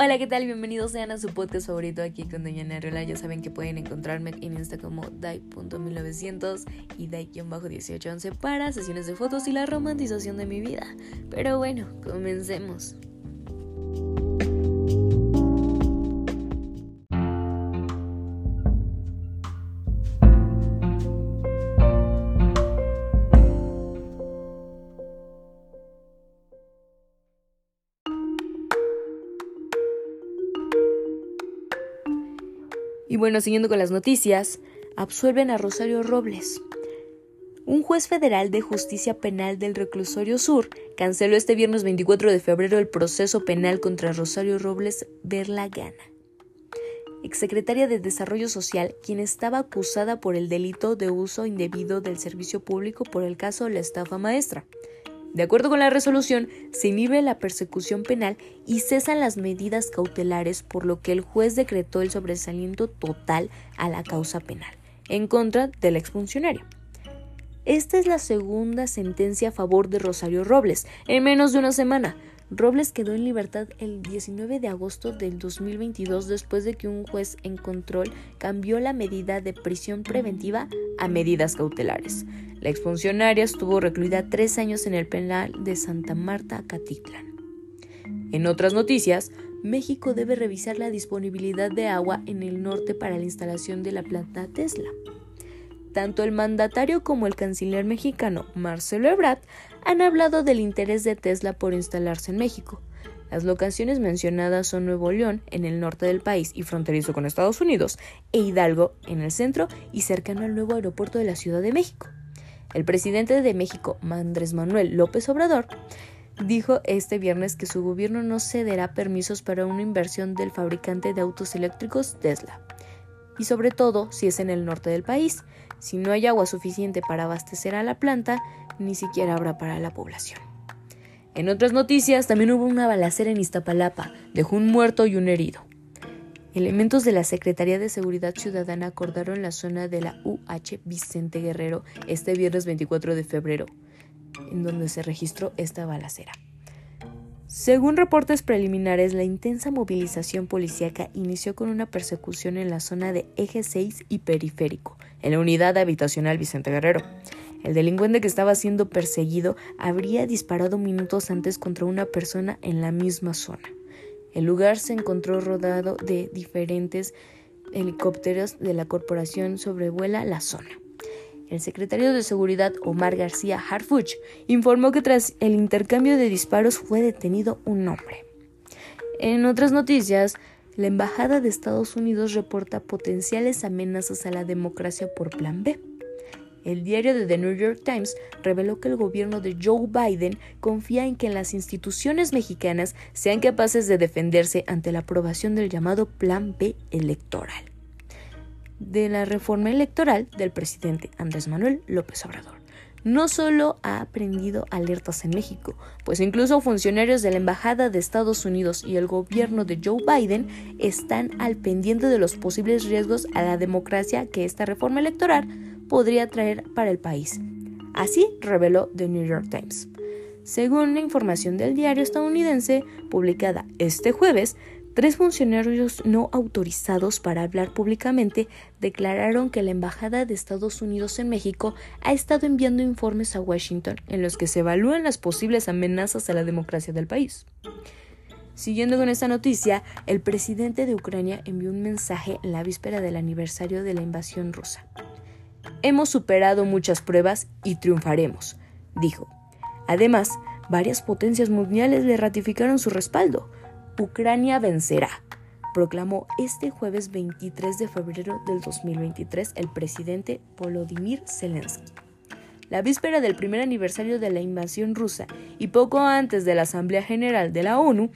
Hola, ¿qué tal? Bienvenidos sean a su podcast favorito aquí con Doña Neriola. Ya saben que pueden encontrarme en Insta como dai.1900 y dai-1811 para sesiones de fotos y la romantización de mi vida. Pero bueno, comencemos. Bueno, siguiendo con las noticias, absuelven a Rosario Robles. Un juez federal de justicia penal del reclusorio sur canceló este viernes 24 de febrero el proceso penal contra Rosario Robles Berlagana, exsecretaria de Desarrollo Social, quien estaba acusada por el delito de uso indebido del servicio público por el caso La estafa maestra. De acuerdo con la resolución, se inhibe la persecución penal y cesan las medidas cautelares, por lo que el juez decretó el sobresaliento total a la causa penal, en contra del exfuncionario. Esta es la segunda sentencia a favor de Rosario Robles, en menos de una semana. Robles quedó en libertad el 19 de agosto del 2022 después de que un juez en control cambió la medida de prisión preventiva a medidas cautelares. La exfuncionaria estuvo recluida tres años en el penal de Santa Marta, Catitlán. En otras noticias, México debe revisar la disponibilidad de agua en el norte para la instalación de la planta Tesla. Tanto el mandatario como el canciller mexicano Marcelo Ebrard han hablado del interés de Tesla por instalarse en México. Las locaciones mencionadas son Nuevo León, en el norte del país y fronterizo con Estados Unidos, e Hidalgo, en el centro y cercano al nuevo aeropuerto de la Ciudad de México. El presidente de México, Andrés Manuel López Obrador, dijo este viernes que su gobierno no cederá permisos para una inversión del fabricante de autos eléctricos Tesla. Y sobre todo si es en el norte del país. Si no hay agua suficiente para abastecer a la planta, ni siquiera habrá para la población. En otras noticias, también hubo una balacera en Iztapalapa, dejó un muerto y un herido. Elementos de la Secretaría de Seguridad Ciudadana acordaron la zona de la UH Vicente Guerrero este viernes 24 de febrero, en donde se registró esta balacera. Según reportes preliminares, la intensa movilización policíaca inició con una persecución en la zona de Eje 6 y Periférico, en la unidad habitacional Vicente Guerrero. El delincuente que estaba siendo perseguido habría disparado minutos antes contra una persona en la misma zona. El lugar se encontró rodado de diferentes helicópteros de la corporación sobrevuela la zona. El secretario de Seguridad Omar García Harfuch informó que tras el intercambio de disparos fue detenido un hombre. En otras noticias, la Embajada de Estados Unidos reporta potenciales amenazas a la democracia por Plan B. El diario de The New York Times reveló que el gobierno de Joe Biden confía en que las instituciones mexicanas sean capaces de defenderse ante la aprobación del llamado Plan B electoral de la reforma electoral del presidente Andrés Manuel López Obrador. No solo ha aprendido alertas en México, pues incluso funcionarios de la Embajada de Estados Unidos y el gobierno de Joe Biden están al pendiente de los posibles riesgos a la democracia que esta reforma electoral podría traer para el país. Así reveló The New York Times. Según la información del diario estadounidense publicada este jueves, tres funcionarios no autorizados para hablar públicamente declararon que la Embajada de Estados Unidos en México ha estado enviando informes a Washington en los que se evalúan las posibles amenazas a la democracia del país. Siguiendo con esta noticia, el presidente de Ucrania envió un mensaje en la víspera del aniversario de la invasión rusa. Hemos superado muchas pruebas y triunfaremos, dijo. Además, varias potencias mundiales le ratificaron su respaldo. Ucrania vencerá, proclamó este jueves 23 de febrero del 2023 el presidente Volodymyr Zelensky. La víspera del primer aniversario de la invasión rusa y poco antes de la Asamblea General de la ONU,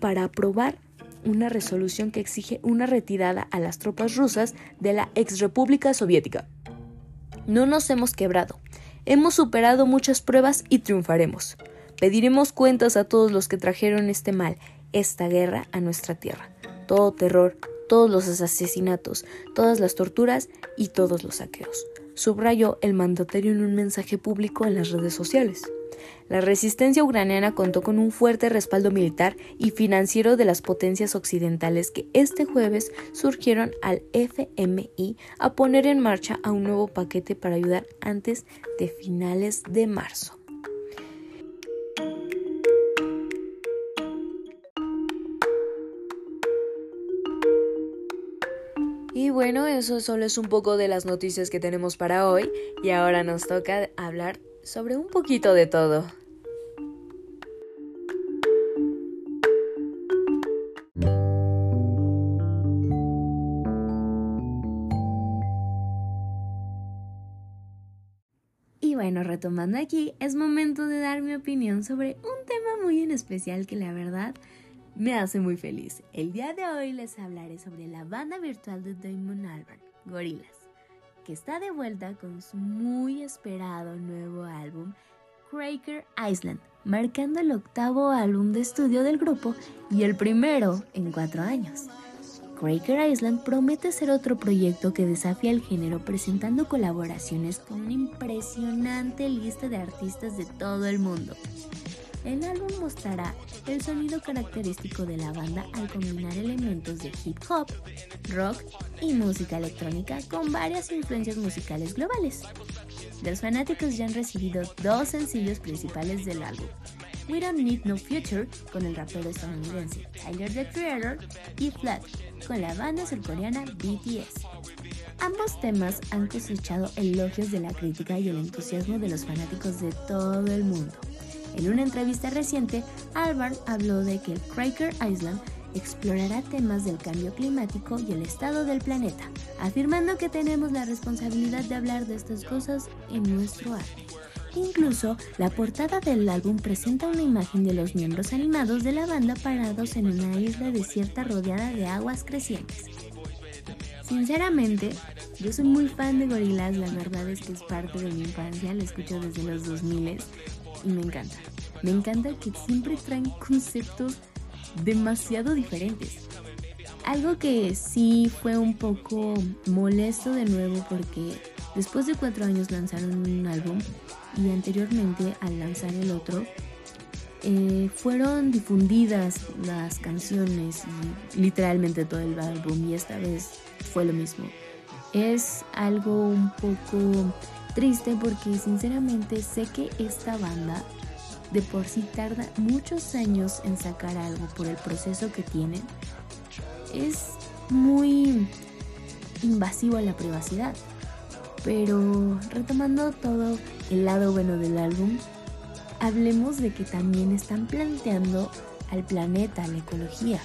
para aprobar una resolución que exige una retirada a las tropas rusas de la ex República Soviética. No nos hemos quebrado. Hemos superado muchas pruebas y triunfaremos. Pediremos cuentas a todos los que trajeron este mal, esta guerra a nuestra tierra. Todo terror, todos los asesinatos, todas las torturas y todos los saqueos. subrayó el mandatario en un mensaje público en las redes sociales. La resistencia ucraniana contó con un fuerte respaldo militar y financiero de las potencias occidentales que este jueves surgieron al FMI a poner en marcha a un nuevo paquete para ayudar antes de finales de marzo. Bueno, eso solo es un poco de las noticias que tenemos para hoy y ahora nos toca hablar sobre un poquito de todo. Y bueno, retomando aquí, es momento de dar mi opinión sobre un tema muy en especial que la verdad me hace muy feliz. El día de hoy les hablaré sobre la banda virtual de Damon Albarn, Gorillaz que está de vuelta con su muy esperado nuevo álbum, Cracker Island, marcando el octavo álbum de estudio del grupo y el primero en cuatro años. Cracker Island promete ser otro proyecto que desafía el género presentando colaboraciones con una impresionante lista de artistas de todo el mundo. El álbum mostrará el sonido característico de la banda al combinar elementos de hip hop, rock y música electrónica con varias influencias musicales globales. Los fanáticos ya han recibido dos sencillos principales del álbum. We Don't Need No Future con el rapero estadounidense Tyler the Creator y Flat con la banda surcoreana BTS. Ambos temas han cosechado elogios de la crítica y el entusiasmo de los fanáticos de todo el mundo. En una entrevista reciente, Albarn habló de que el Cracker Island explorará temas del cambio climático y el estado del planeta, afirmando que tenemos la responsabilidad de hablar de estas cosas en nuestro arte. Incluso, la portada del álbum presenta una imagen de los miembros animados de la banda parados en una isla desierta rodeada de aguas crecientes. Sinceramente, yo soy muy fan de Gorillaz, la verdad es que es parte de mi infancia, lo escucho desde los 2000 y me encanta. Me encanta que siempre traen conceptos demasiado diferentes. Algo que sí fue un poco molesto de nuevo porque después de cuatro años lanzaron un álbum y anteriormente al lanzar el otro eh, fueron difundidas las canciones y literalmente todo el álbum y esta vez fue lo mismo. Es algo un poco triste porque sinceramente sé que esta banda de por sí tarda muchos años en sacar algo por el proceso que tienen. Es muy invasivo a la privacidad. Pero retomando todo el lado bueno del álbum, hablemos de que también están planteando al planeta, la ecología,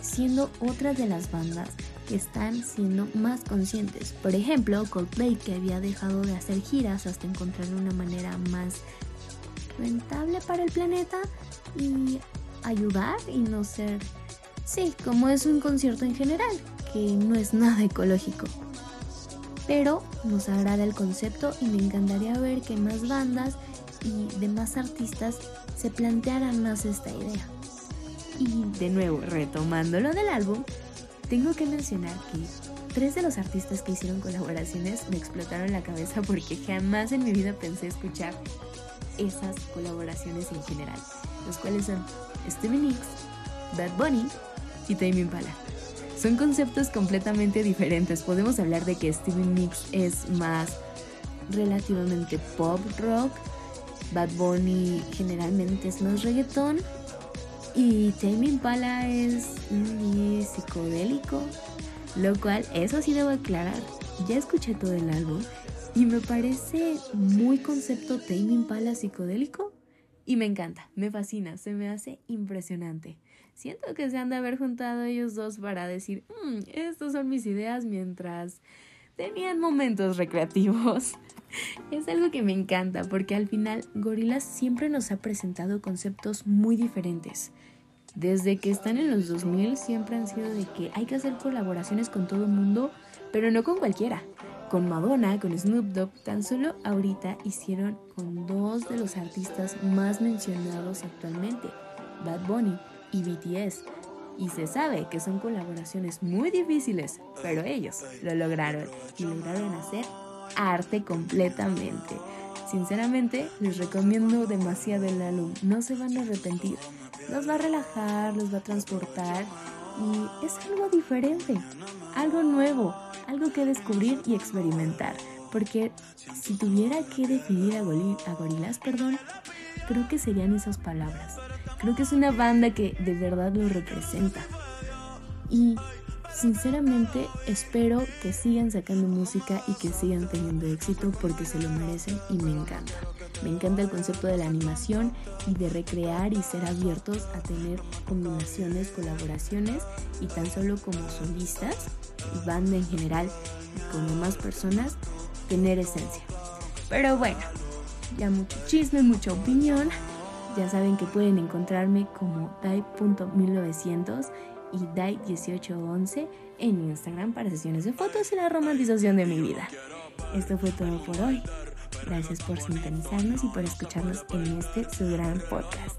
siendo otra de las bandas que están siendo más conscientes. Por ejemplo, Coldplay que había dejado de hacer giras hasta encontrar una manera más rentable para el planeta y ayudar y no ser, sí, como es un concierto en general, que no es nada ecológico. Pero nos agrada el concepto y me encantaría ver que más bandas y demás artistas se plantearan más esta idea. Y de nuevo, retomando lo del álbum, tengo que mencionar que tres de los artistas que hicieron colaboraciones me explotaron la cabeza porque jamás en mi vida pensé escuchar esas colaboraciones en general, los cuales son Stevie Nicks, Bad Bunny y Tame Impala. Son conceptos completamente diferentes. Podemos hablar de que Stevie Nicks es más relativamente pop rock, Bad Bunny generalmente es más reggaetón y Tame Impala es psicodélico, lo cual, eso sí debo aclarar, ya escuché todo el álbum y me parece muy concepto Tame Impala psicodélico y me encanta, me fascina, se me hace impresionante. Siento que se han de haber juntado ellos dos para decir, mmm, estas son mis ideas mientras tenían momentos recreativos. Es algo que me encanta porque al final Gorillaz siempre nos ha presentado conceptos muy diferentes. Desde que están en los 2000 siempre han sido de que hay que hacer colaboraciones con todo el mundo, pero no con cualquiera. Con Madonna, con Snoop Dogg, tan solo ahorita hicieron con dos de los artistas más mencionados actualmente, Bad Bunny y BTS. Y se sabe que son colaboraciones muy difíciles, pero ellos lo lograron y lograron hacer arte completamente. Sinceramente, les recomiendo demasiado el álbum. No se van a arrepentir. Los va a relajar, los va a transportar y es algo diferente, algo nuevo, algo que descubrir y experimentar. Porque si tuviera que definir a, a Gorilas, perdón, creo que serían esas palabras. Creo que es una banda que de verdad lo representa. Y sinceramente espero que sigan sacando música y que sigan teniendo éxito porque se lo merecen y me encanta. Me encanta el concepto de la animación y de recrear y ser abiertos a tener combinaciones, colaboraciones y tan solo como solistas y banda en general y como más personas tener esencia. Pero bueno, ya mucho chisme, mucha opinión. Ya saben que pueden encontrarme como dai.1900 y dai1811 en Instagram para sesiones de fotos y la romantización de mi vida. Esto fue todo por hoy. Gracias por sintonizarnos y por escucharnos en este su gran podcast.